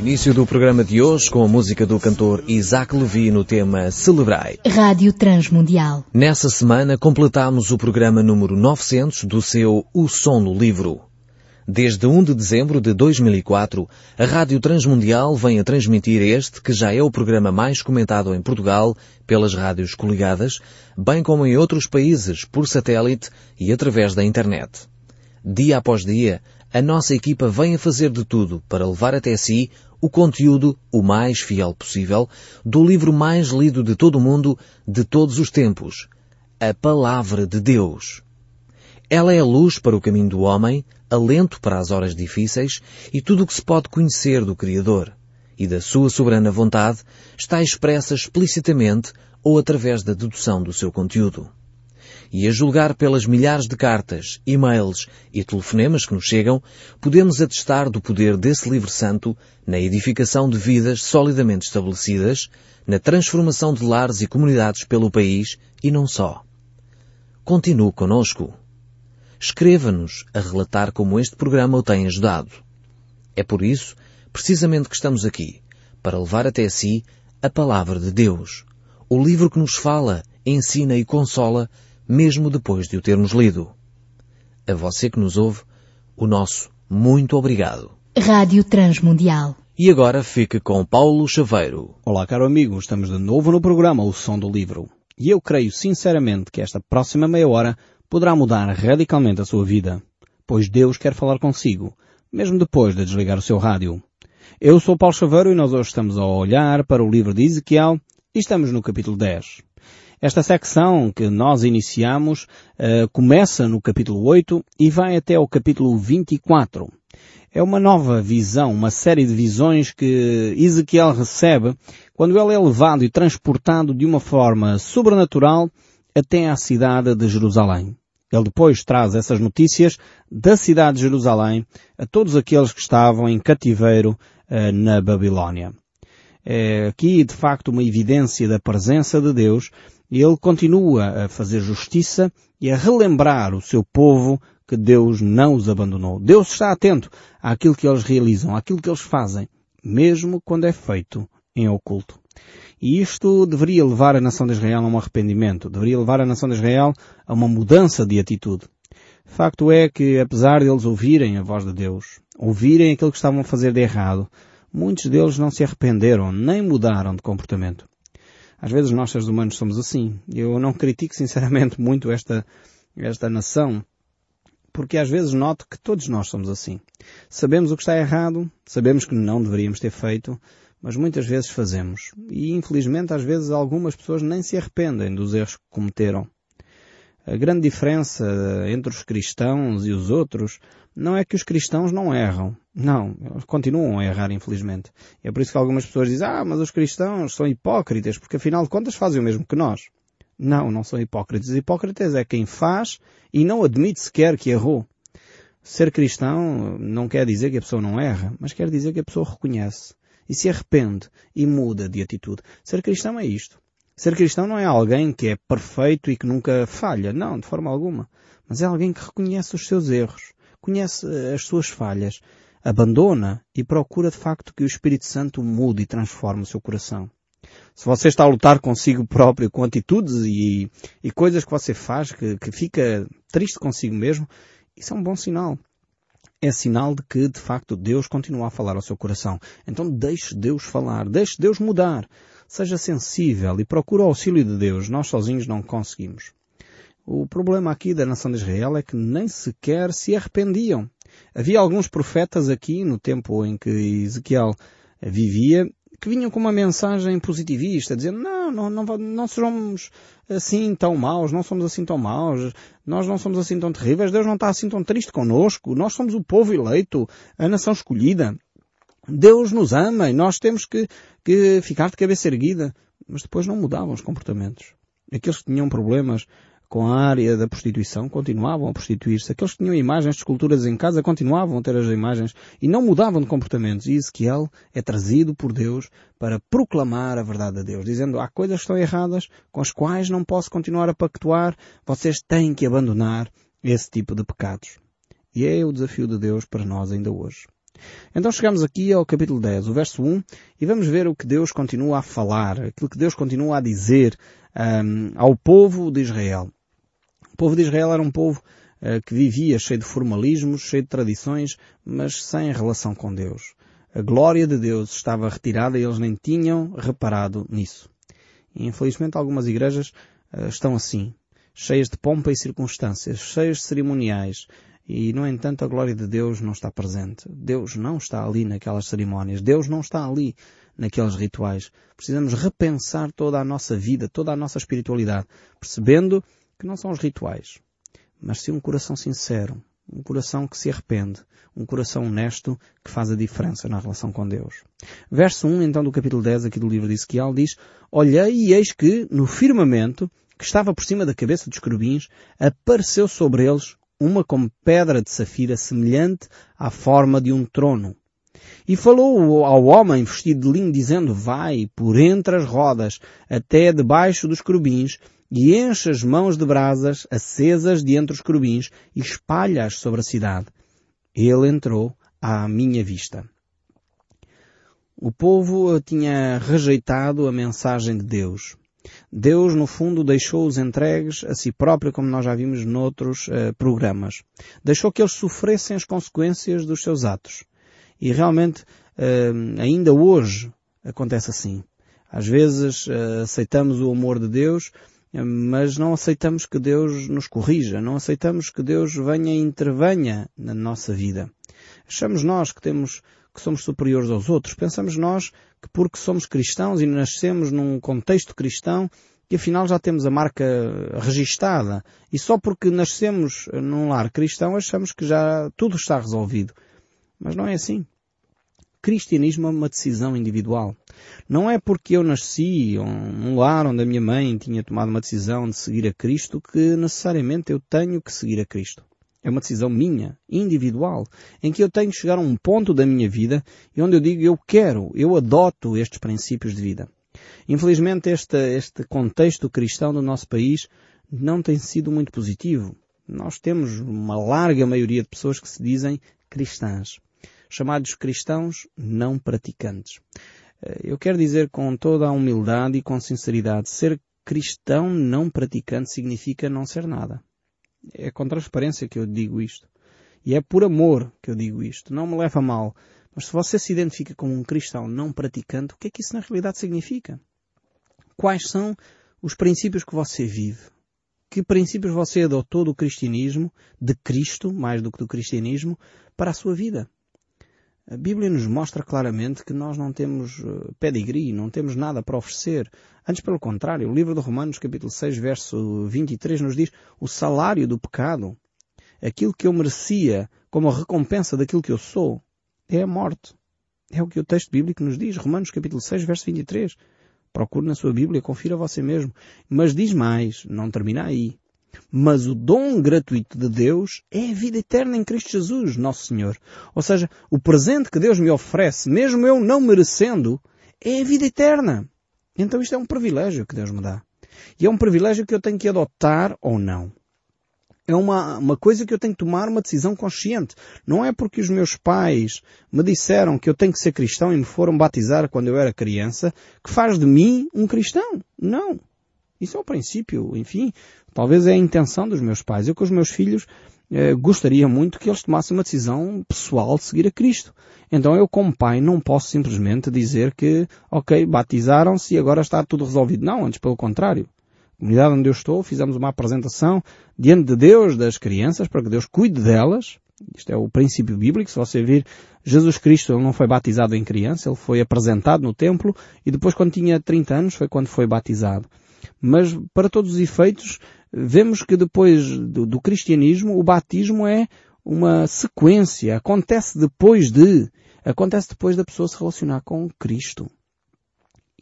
Início do programa de hoje com a música do cantor Isaac Levi no tema Celebrai. Rádio Transmundial. Nessa semana completamos o programa número 900 do seu O Som no Livro. Desde 1 de dezembro de 2004, a Rádio Transmundial vem a transmitir este, que já é o programa mais comentado em Portugal pelas rádios coligadas, bem como em outros países por satélite e através da internet. Dia após dia, a nossa equipa vem a fazer de tudo para levar até si o conteúdo o mais fiel possível do livro mais lido de todo o mundo de todos os tempos, a Palavra de Deus. Ela é a luz para o caminho do homem, alento para as horas difíceis e tudo o que se pode conhecer do Criador. E da sua soberana vontade está expressa explicitamente ou através da dedução do seu conteúdo. E a julgar pelas milhares de cartas, e-mails e telefonemas que nos chegam, podemos atestar do poder desse livro santo na edificação de vidas solidamente estabelecidas, na transformação de lares e comunidades pelo país e não só. Continue conosco. Escreva-nos a relatar como este programa o tem ajudado. É por isso, precisamente que estamos aqui, para levar até si a Palavra de Deus, o livro que nos fala, ensina e consola, mesmo depois de o termos lido. A você que nos ouve, o nosso muito obrigado. Rádio Transmundial. E agora fique com Paulo Chaveiro. Olá, caro amigo, estamos de novo no programa O Som do Livro. E eu creio sinceramente que esta próxima meia hora poderá mudar radicalmente a sua vida, pois Deus quer falar consigo, mesmo depois de desligar o seu rádio. Eu sou Paulo Chaveiro e nós hoje estamos a olhar para o livro de Ezequiel e estamos no capítulo 10. Esta secção que nós iniciamos uh, começa no capítulo 8 e vai até o capítulo 24. É uma nova visão, uma série de visões que Ezequiel recebe quando ele é levado e transportado de uma forma sobrenatural até à cidade de Jerusalém. Ele depois traz essas notícias da cidade de Jerusalém a todos aqueles que estavam em cativeiro uh, na Babilónia. É aqui, de facto, uma evidência da presença de Deus ele continua a fazer justiça e a relembrar o seu povo que Deus não os abandonou. Deus está atento àquilo que eles realizam, àquilo que eles fazem, mesmo quando é feito em oculto. E isto deveria levar a nação de Israel a um arrependimento, deveria levar a nação de Israel a uma mudança de atitude. Facto é que, apesar de eles ouvirem a voz de Deus, ouvirem aquilo que estavam a fazer de errado, muitos deles não se arrependeram, nem mudaram de comportamento. Às vezes nós, seres humanos, somos assim. Eu não critico sinceramente muito esta, esta nação, porque às vezes noto que todos nós somos assim. Sabemos o que está errado, sabemos que não deveríamos ter feito, mas muitas vezes fazemos. E infelizmente às vezes algumas pessoas nem se arrependem dos erros que cometeram. A grande diferença entre os cristãos e os outros não é que os cristãos não erram. Não, eles continuam a errar, infelizmente. É por isso que algumas pessoas dizem, ah, mas os cristãos são hipócritas, porque afinal de contas fazem o mesmo que nós. Não, não são hipócritas. Hipócritas é quem faz e não admite sequer que errou. Ser cristão não quer dizer que a pessoa não erra, mas quer dizer que a pessoa reconhece e se arrepende e muda de atitude. Ser cristão é isto. Ser cristão não é alguém que é perfeito e que nunca falha. Não, de forma alguma. Mas é alguém que reconhece os seus erros, conhece as suas falhas, abandona e procura de facto que o Espírito Santo mude e transforme o seu coração. Se você está a lutar consigo próprio, com atitudes e, e coisas que você faz que, que fica triste consigo mesmo, isso é um bom sinal é sinal de que, de facto, Deus continua a falar ao seu coração. Então deixe Deus falar, deixe Deus mudar. Seja sensível e procure o auxílio de Deus. Nós sozinhos não conseguimos. O problema aqui da nação de Israel é que nem sequer se arrependiam. Havia alguns profetas aqui, no tempo em que Ezequiel vivia, que vinham com uma mensagem positivista, dizendo, não, não, não, não somos assim tão maus, não somos assim tão maus, nós não somos assim tão terríveis, Deus não está assim tão triste connosco, nós somos o povo eleito, a nação escolhida. Deus nos ama e nós temos que, que ficar de cabeça erguida. Mas depois não mudavam os comportamentos. Aqueles que tinham problemas com a área da prostituição continuavam a prostituir-se. Aqueles que tinham imagens de esculturas em casa continuavam a ter as imagens e não mudavam de comportamentos. E Ezequiel é trazido por Deus para proclamar a verdade de Deus, dizendo há coisas que estão erradas com as quais não posso continuar a pactuar, vocês têm que abandonar esse tipo de pecados. E é o desafio de Deus para nós ainda hoje. Então chegamos aqui ao capítulo 10, o verso 1, e vamos ver o que Deus continua a falar, aquilo que Deus continua a dizer um, ao povo de Israel. Povo de Israel era um povo uh, que vivia cheio de formalismos, cheio de tradições, mas sem relação com Deus. A glória de Deus estava retirada e eles nem tinham reparado nisso. E, infelizmente algumas igrejas uh, estão assim, cheias de pompa e circunstâncias, cheias de cerimoniais, e, no entanto, a glória de Deus não está presente. Deus não está ali naquelas cerimónias. Deus não está ali naqueles rituais. Precisamos repensar toda a nossa vida, toda a nossa espiritualidade, percebendo que não são os rituais, mas sim um coração sincero, um coração que se arrepende, um coração honesto que faz a diferença na relação com Deus. Verso 1, então, do capítulo 10 aqui do livro de Ezequiel diz, Olhei e eis que, no firmamento, que estava por cima da cabeça dos querubins, apareceu sobre eles uma como pedra de safira semelhante à forma de um trono. E falou ao homem vestido de linho, dizendo, vai por entre as rodas até debaixo dos querubins e enche as mãos de brasas acesas de os querubins e espalha-as sobre a cidade. Ele entrou à minha vista. O povo tinha rejeitado a mensagem de Deus. Deus, no fundo, deixou-os entregues a si próprio, como nós já vimos noutros uh, programas. Deixou que eles sofressem as consequências dos seus atos. E realmente, uh, ainda hoje, acontece assim. Às vezes uh, aceitamos o amor de Deus, mas não aceitamos que Deus nos corrija, não aceitamos que Deus venha e intervenha na nossa vida. Achamos nós que temos que somos superiores aos outros. Pensamos nós que porque somos cristãos e nascemos num contexto cristão, que afinal já temos a marca registada. E só porque nascemos num lar cristão achamos que já tudo está resolvido. Mas não é assim. Cristianismo é uma decisão individual. Não é porque eu nasci num lar onde a minha mãe tinha tomado uma decisão de seguir a Cristo que necessariamente eu tenho que seguir a Cristo. É uma decisão minha, individual, em que eu tenho que chegar a um ponto da minha vida e onde eu digo eu quero, eu adoto estes princípios de vida. Infelizmente este, este contexto cristão do nosso país não tem sido muito positivo. Nós temos uma larga maioria de pessoas que se dizem cristãs, chamados cristãos não praticantes. Eh, eu quero dizer com toda a humildade e com sinceridade, ser cristão não praticante significa não ser nada. É com transparência que eu digo isto. E é por amor que eu digo isto. Não me leva a mal. Mas se você se identifica como um cristão não praticante, o que é que isso na realidade significa? Quais são os princípios que você vive? Que princípios você adotou do cristianismo, de Cristo, mais do que do cristianismo, para a sua vida? A Bíblia nos mostra claramente que nós não temos eh, pedigree, não temos nada para oferecer. Antes, pelo contrário, o livro de Romanos, capítulo 6, verso 23, nos diz o salário do pecado, aquilo que eu merecia como recompensa daquilo que eu sou, é a morte. É o que o texto bíblico nos diz. Romanos, capítulo 6, verso 23. Procure na sua Bíblia, confira você mesmo. Mas diz mais, não termina aí. Mas o dom gratuito de Deus é a vida eterna em Cristo Jesus, nosso Senhor. Ou seja, o presente que Deus me oferece, mesmo eu não merecendo, é a vida eterna. Então isto é um privilégio que Deus me dá. E é um privilégio que eu tenho que adotar ou não. É uma, uma coisa que eu tenho que tomar uma decisão consciente. Não é porque os meus pais me disseram que eu tenho que ser cristão e me foram batizar quando eu era criança que faz de mim um cristão. Não. Isso é o princípio, enfim, talvez é a intenção dos meus pais. Eu com os meus filhos eh, gostaria muito que eles tomassem uma decisão pessoal de seguir a Cristo. Então eu como pai não posso simplesmente dizer que, ok, batizaram-se e agora está tudo resolvido. Não, antes pelo contrário. A comunidade onde eu estou, fizemos uma apresentação diante de Deus das crianças para que Deus cuide delas. Isto é o princípio bíblico. Se você vir, Jesus Cristo não foi batizado em criança, ele foi apresentado no templo e depois quando tinha 30 anos foi quando foi batizado. Mas, para todos os efeitos, vemos que depois do, do cristianismo, o batismo é uma sequência, acontece depois de, acontece depois da pessoa se relacionar com Cristo.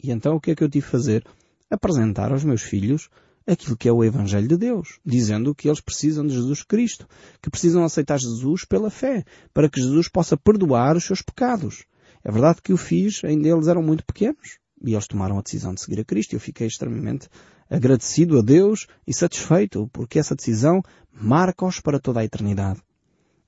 E então o que é que eu tive de fazer? Apresentar aos meus filhos aquilo que é o Evangelho de Deus, dizendo que eles precisam de Jesus Cristo, que precisam aceitar Jesus pela fé, para que Jesus possa perdoar os seus pecados. É verdade que o fiz, ainda eles eram muito pequenos, e eles tomaram a decisão de seguir a Cristo. Eu fiquei extremamente agradecido a Deus e satisfeito, porque essa decisão marca-os para toda a eternidade.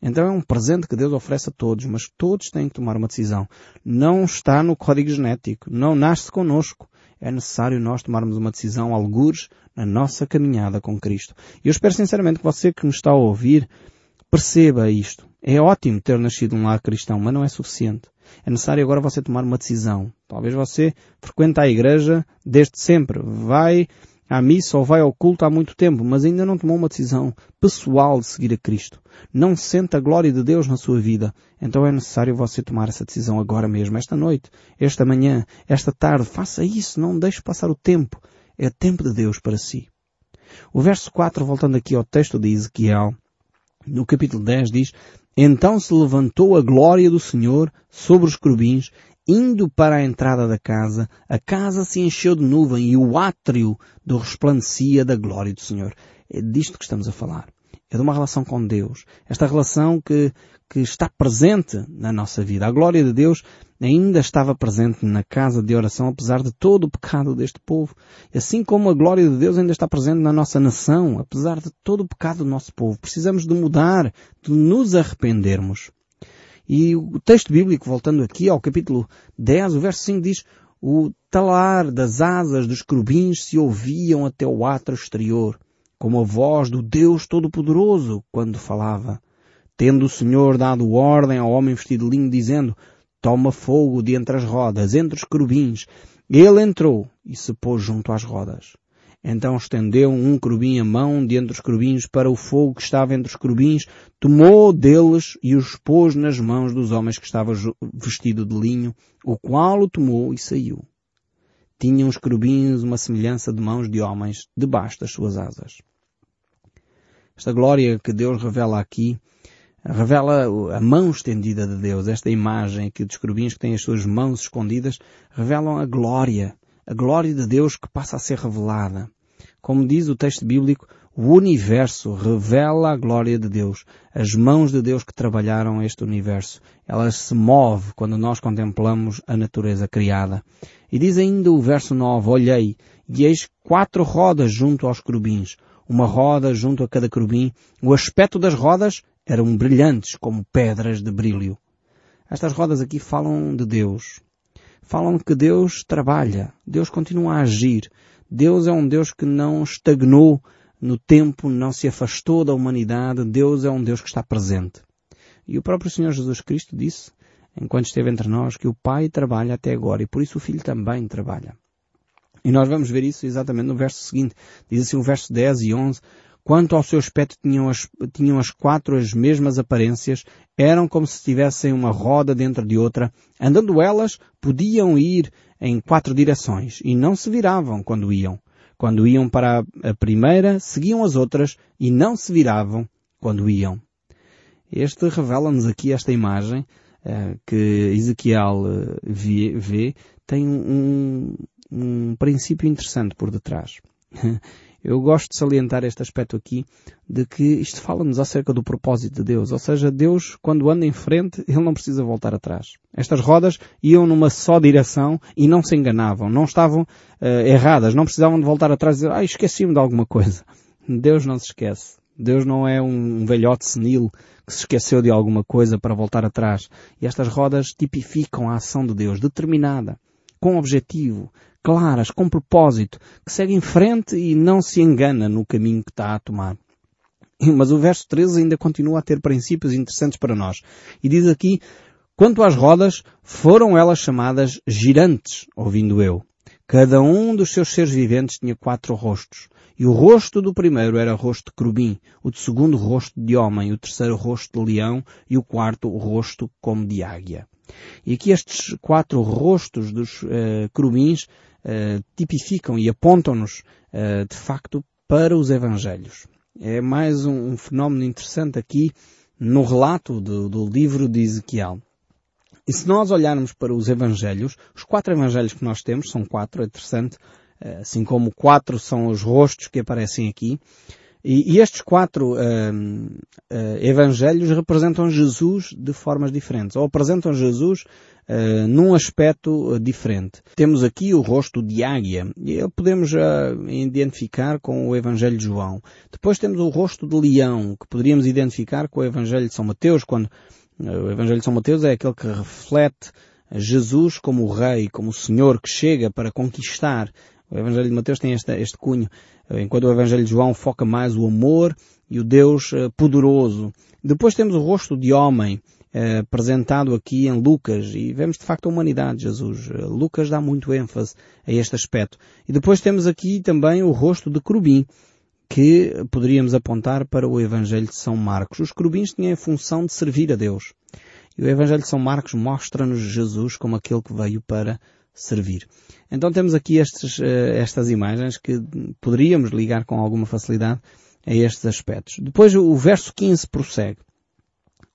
Então é um presente que Deus oferece a todos, mas todos têm que tomar uma decisão. Não está no código genético, não nasce connosco. É necessário nós tomarmos uma decisão, algures, na nossa caminhada com Cristo. E eu espero sinceramente que você que nos está a ouvir perceba isto. É ótimo ter nascido um lar cristão, mas não é suficiente. É necessário agora você tomar uma decisão. Talvez você frequenta a igreja desde sempre, vai à missa ou vai ao culto há muito tempo, mas ainda não tomou uma decisão pessoal de seguir a Cristo. Não sente a glória de Deus na sua vida. Então é necessário você tomar essa decisão agora mesmo, esta noite, esta manhã, esta tarde. Faça isso, não deixe passar o tempo. É tempo de Deus para si. O verso 4, voltando aqui ao texto de Ezequiel, no capítulo 10 diz, Então se levantou a glória do Senhor sobre os querubins Indo para a entrada da casa, a casa se encheu de nuvem e o átrio do resplandecia da glória do Senhor. É disto que estamos a falar. É de uma relação com Deus. Esta relação que, que está presente na nossa vida. A glória de Deus ainda estava presente na casa de oração, apesar de todo o pecado deste povo. Assim como a glória de Deus ainda está presente na nossa nação, apesar de todo o pecado do nosso povo. Precisamos de mudar, de nos arrependermos. E o texto bíblico, voltando aqui ao capítulo 10, o verso 5 diz, o talar das asas dos querubins se ouviam até o átrio exterior, como a voz do Deus Todo-Poderoso quando falava. Tendo o Senhor dado ordem ao homem vestido de linho, dizendo, toma fogo de entre as rodas, entre os querubins. Ele entrou e se pôs junto às rodas. Então estendeu um querubim a mão de entre os querubins para o fogo que estava entre os querubins, tomou deles e os pôs nas mãos dos homens que estava vestido de linho, o qual o tomou e saiu. Tinham os querubins uma semelhança de mãos de homens debaixo das suas asas. Esta glória que Deus revela aqui, revela a mão estendida de Deus, esta imagem aqui dos querubins que têm as suas mãos escondidas, revelam a glória a glória de Deus que passa a ser revelada. Como diz o texto bíblico, o universo revela a glória de Deus. As mãos de Deus que trabalharam este universo. Ela se move quando nós contemplamos a natureza criada. E diz ainda o verso 9, olhei, e eis quatro rodas junto aos querubins. Uma roda junto a cada querubim. O aspecto das rodas eram brilhantes como pedras de brilho. Estas rodas aqui falam de Deus falam que Deus trabalha, Deus continua a agir. Deus é um Deus que não estagnou no tempo, não se afastou da humanidade. Deus é um Deus que está presente. E o próprio Senhor Jesus Cristo disse, enquanto esteve entre nós, que o Pai trabalha até agora e por isso o Filho também trabalha. E nós vamos ver isso exatamente no verso seguinte. Diz assim o verso 10 e 11. Quanto ao seu aspecto tinham as, tinham as quatro as mesmas aparências, eram como se tivessem uma roda dentro de outra, andando elas, podiam ir em quatro direções, e não se viravam quando iam. Quando iam para a primeira, seguiam as outras, e não se viravam quando iam. Este revela-nos aqui esta imagem uh, que Ezequiel uh, vê, vê, tem um, um princípio interessante por detrás. Eu gosto de salientar este aspecto aqui de que isto fala-nos acerca do propósito de Deus. Ou seja, Deus, quando anda em frente, Ele não precisa voltar atrás. Estas rodas iam numa só direção e não se enganavam. Não estavam uh, erradas. Não precisavam de voltar atrás e dizer, ah, esqueci-me de alguma coisa. Deus não se esquece. Deus não é um velhote senil que se esqueceu de alguma coisa para voltar atrás. E estas rodas tipificam a ação de Deus, determinada, com objetivo, claras, com propósito, que segue em frente e não se engana no caminho que está a tomar. Mas o verso 13 ainda continua a ter princípios interessantes para nós. E diz aqui, quanto às rodas, foram elas chamadas girantes, ouvindo eu. Cada um dos seus seres viventes tinha quatro rostos. E o rosto do primeiro era rosto de querubim, o de segundo rosto de homem, o terceiro rosto de leão e o quarto rosto como de águia. E aqui estes quatro rostos dos uh, uh, tipificam e apontam-nos, uh, de facto, para os Evangelhos. É mais um, um fenómeno interessante aqui no relato do, do livro de Ezequiel. E se nós olharmos para os Evangelhos, os quatro Evangelhos que nós temos, são quatro, é interessante, assim como quatro são os rostos que aparecem aqui, E, e estes quatro uh, uh, evangelhos representam Jesus de formas diferentes, ou apresentam Jesus uh, num aspecto diferente. Temos aqui o rosto de águia, e podemos identificar com o Evangelho de João. Depois temos o rosto de leão, que poderíamos identificar com o Evangelho de São Mateus, quando o Evangelho de São Mateus é aquele que reflete Jesus como o Rei, como o Senhor que chega para conquistar. O Evangelho de Mateus tem este, este cunho enquanto o Evangelho de João foca mais o amor e o Deus eh, poderoso. Depois temos o rosto de homem, eh, apresentado aqui em Lucas, e vemos de facto a humanidade de Jesus. Eh, Lucas dá muito ênfase a este aspecto. E depois temos aqui também o rosto de Crubim, que poderíamos apontar para o Evangelho de São Marcos. Os querubins tinham a função de servir a Deus. E o Evangelho de São Marcos mostra-nos Jesus como aquele que veio para servir. Então temos aqui estes, eh, estas imagens que poderíamos ligar com alguma facilidade a estes aspectos. Depois o verso 15 prossegue.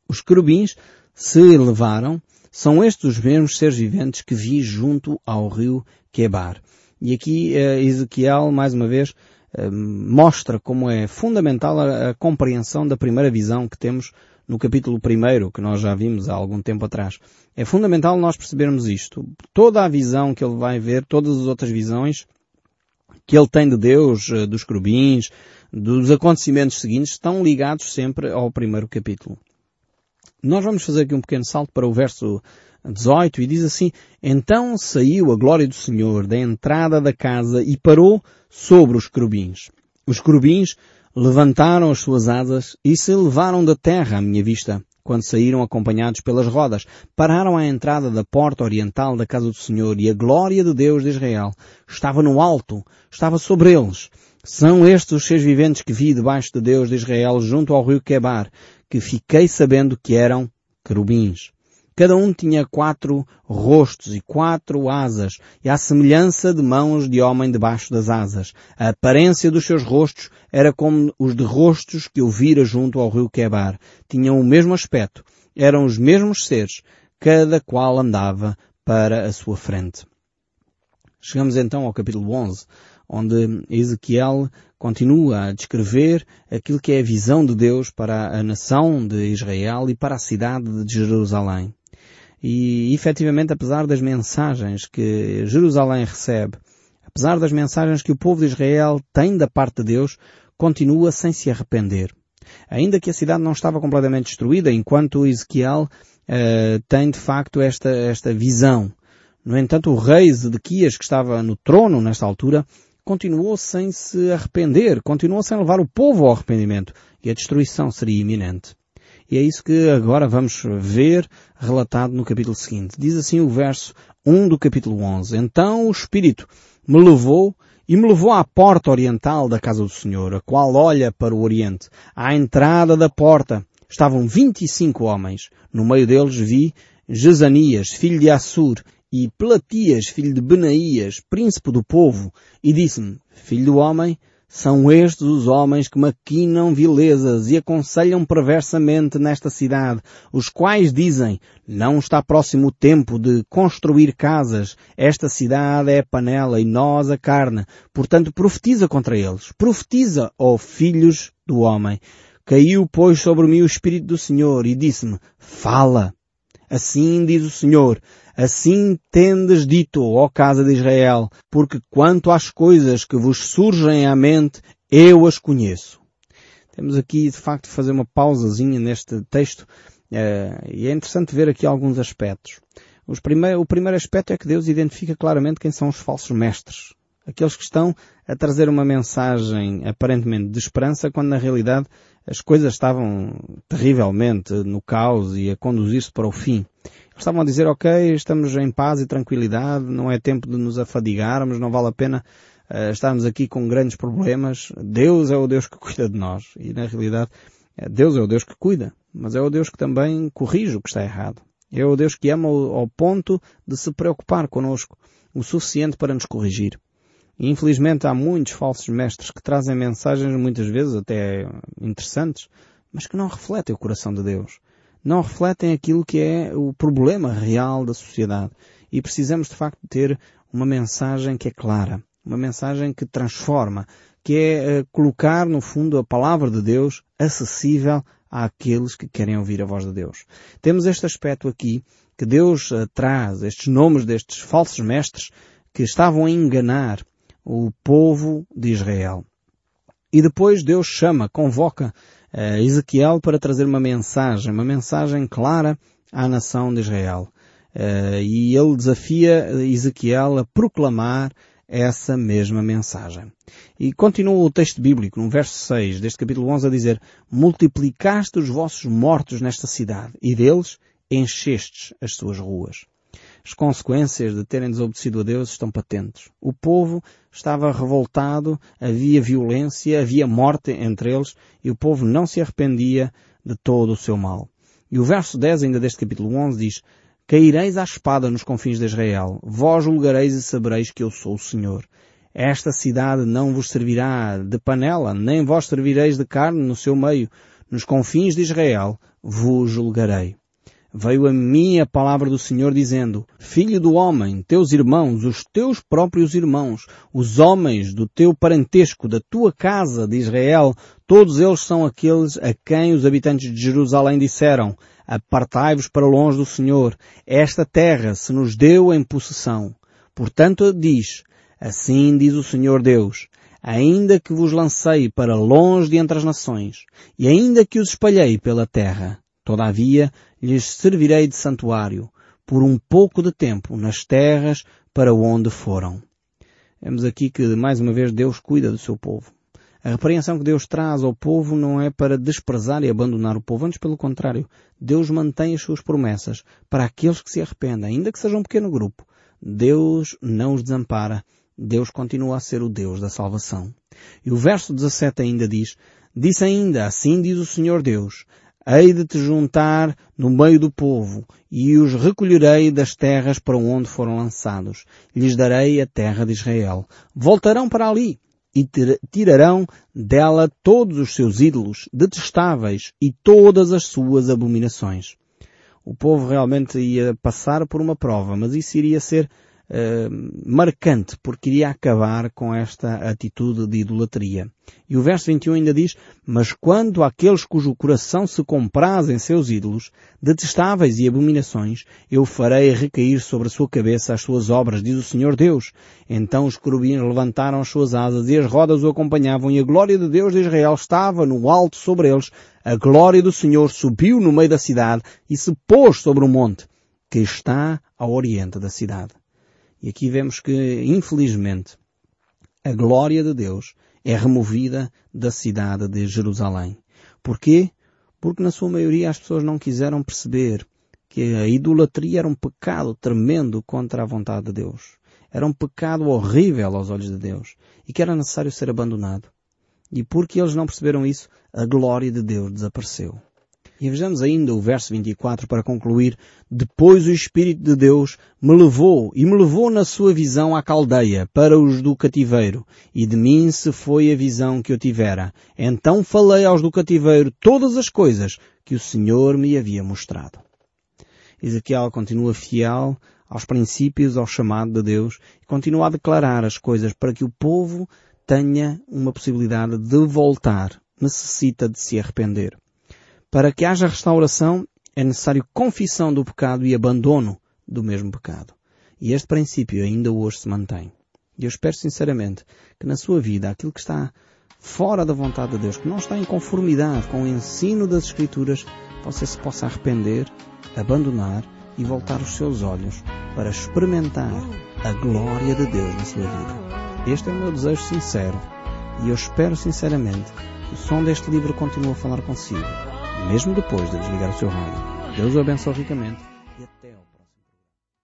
Os querubins se elevaram, são estes os mesmos seres viventes que vi junto ao rio Quebar. E aqui eh, Ezequiel, mais uma vez, eh, mostra como é fundamental a, a compreensão da primeira visão que temos no capítulo 1, que nós já vimos há algum tempo atrás. É fundamental nós percebermos isto. Toda a visão que ele vai ver, todas as outras visões que ele tem de Deus, eh, dos querubins, dos acontecimentos seguintes, estão ligados sempre ao primeiro capítulo. Nós vamos fazer aqui um pequeno salto para o verso 18 e diz assim, Então saiu a glória do Senhor da entrada da casa e parou sobre os querubins. Os querubins levantaram as suas asas e se elevaram da terra à minha vista, quando saíram acompanhados pelas rodas, pararam à entrada da porta oriental da casa do Senhor e a glória de Deus de Israel estava no alto, estava sobre eles. São estes os seus viventes que vi debaixo de Deus de Israel junto ao rio Quebar, que fiquei sabendo que eram querubins. Cada um tinha quatro rostos e quatro asas, e à semelhança de mãos de homem debaixo das asas. A aparência dos seus rostos era como os de rostos que eu vira junto ao rio Quebar. Tinham o mesmo aspecto. Eram os mesmos seres, cada qual andava para a sua frente. Chegamos então ao capítulo 11, onde Ezequiel continua a descrever aquilo que é a visão de Deus para a nação de Israel e para a cidade de Jerusalém. E efetivamente, apesar das mensagens que Jerusalém recebe, apesar das mensagens que o povo de Israel tem da parte de Deus, continua sem se arrepender. Ainda que a cidade não estava completamente destruída, enquanto Ezequiel uh, tem de facto esta, esta visão. No entanto, o rei Zedequias, que estava no trono nesta altura, continuou sem se arrepender, continuou sem levar o povo ao arrependimento, e a destruição seria iminente. E é isso que agora vamos ver relatado no capítulo seguinte. Diz assim o verso 1 do capítulo 11. Então o Espírito me levou e me levou à porta oriental da casa do Senhor, a qual olha para o oriente. À entrada da porta estavam vinte e cinco homens. No meio deles vi Jezanias, filho de Assur, e Pelatias, filho de Benaías, príncipe do povo, e disse-me, filho do homem, são estes os homens que maquinam vilezas e aconselham perversamente nesta cidade, os quais dizem, não está próximo o tempo de construir casas, esta cidade é panela e nós a carne, portanto profetiza contra eles, profetiza, ó filhos do homem. Caiu, pois, sobre mim o Espírito do Senhor e disse-me, fala. Assim diz o Senhor, Assim tendes dito, ó casa de Israel, porque quanto às coisas que vos surgem à mente, eu as conheço. Temos aqui, de facto, fazer uma pausazinha neste texto, eh, e é interessante ver aqui alguns aspectos. O primeiro aspecto é que Deus identifica claramente quem são os falsos mestres. Aqueles que estão a trazer uma mensagem aparentemente de esperança, quando na realidade as coisas estavam terrivelmente no caos e a conduzir-se para o fim estavam a dizer, ok, estamos em paz e tranquilidade, não é tempo de nos afadigarmos, não vale a pena uh, estarmos aqui com grandes problemas. Deus é o Deus que cuida de nós. E na realidade, eh, Deus é o Deus que cuida, mas é o Deus que também corrige o que está errado. É o Deus que ama ao ponto de se preocupar conosco, o suficiente para nos corrigir. Infelizmente há muitos falsos mestres que trazem mensagens muitas vezes até interessantes, mas que não refletem o coração de Deus não refletem aquilo que é o problema real da sociedade. E precisamos de facto ter uma mensagem que é clara, uma mensagem que transforma, que é uh, colocar, no fundo, a palavra de Deus acessível àqueles que querem ouvir a voz de Deus. Temos este aspecto aqui que Deus uh, traz, estes nomes destes falsos mestres que estavam a enganar o povo de Israel. E depois Deus chama, convoca uh, Ezequiel para trazer uma mensagem, uma mensagem clara à nação de Israel. Uh, e ele desafia Ezequiel a proclamar essa mesma mensagem. E continua o texto bíblico, no verso 6 deste capítulo 11, a dizer Multiplicaste os vossos mortos nesta cidade, e deles enchestes as suas ruas. As consequências de terem desobedecido a Deus estão patentes. O povo estava revoltado, havia violência, havia morte entre eles, e o povo não se arrependia de todo o seu mal. E o verso 10 ainda deste capítulo 11 diz Caireis à espada nos confins de Israel. Vós julgareis e sabereis que eu sou o Senhor. Esta cidade não vos servirá de panela, nem vós servireis de carne no seu meio. Nos confins de Israel vos julgarei. Veio a mim a palavra do Senhor dizendo, Filho do homem, teus irmãos, os teus próprios irmãos, os homens do teu parentesco, da tua casa de Israel, todos eles são aqueles a quem os habitantes de Jerusalém disseram, apartai-vos para longe do Senhor, esta terra se nos deu em possessão. Portanto diz, assim diz o Senhor Deus, ainda que vos lancei para longe de entre as nações, e ainda que os espalhei pela terra, Todavia, lhes servirei de santuário por um pouco de tempo nas terras para onde foram. Vemos aqui que, mais uma vez, Deus cuida do seu povo. A repreensão que Deus traz ao povo não é para desprezar e abandonar o povo, antes pelo contrário. Deus mantém as suas promessas para aqueles que se arrependem, ainda que seja um pequeno grupo. Deus não os desampara. Deus continua a ser o Deus da salvação. E o verso 17 ainda diz, Disse ainda, assim diz o Senhor Deus, hei de te juntar no meio do povo, e os recolherei das terras para onde foram lançados. Lhes darei a terra de Israel. Voltarão para ali, e tirarão dela todos os seus ídolos detestáveis e todas as suas abominações. O povo realmente ia passar por uma prova, mas isso iria ser uh, marcante, porque iria acabar com esta atitude de idolatria. E o verso 21 ainda diz, Mas quanto àqueles cujo coração se compraz em seus ídolos, detestáveis e abominações, eu farei recair sobre a sua cabeça as suas obras, diz o Senhor Deus. Então os querubins levantaram as suas asas e as rodas o acompanhavam e a glória de Deus de Israel estava no alto sobre eles. A glória do Senhor subiu no meio da cidade e se pôs sobre o monte, que está ao oriente da cidade. E aqui vemos que, infelizmente, a glória de Deus é removida da cidade de Jerusalém. Porquê? Porque na sua maioria as pessoas não quiseram perceber que a idolatria era um pecado tremendo contra a vontade de Deus. Era um pecado horrível aos olhos de Deus e que era necessário ser abandonado. E porque eles não perceberam isso, a glória de Deus desapareceu. E vejamos ainda o verso 24 para concluir. Depois o Espírito de Deus me levou e me levou na sua visão à caldeia para os do cativeiro e de mim se foi a visão que eu tivera. Então falei aos do cativeiro todas as coisas que o Senhor me havia mostrado. Ezequiel continua fiel aos princípios, ao chamado de Deus e continua a declarar as coisas para que o povo tenha uma possibilidade de voltar. Necessita de se arrepender. Para que haja restauração é necessário confissão do pecado e abandono do mesmo pecado. E este princípio ainda hoje se mantém. E eu espero sinceramente que na sua vida aquilo que está fora da vontade de Deus, que não está em conformidade com o ensino das Escrituras, você se possa arrepender, abandonar e voltar os seus olhos para experimentar a glória de Deus na sua vida. Este é o meu desejo sincero e eu espero sinceramente que o som deste livro continue a falar consigo mesmo depois de desligar o seu rádio. Deus o abençoe ricamente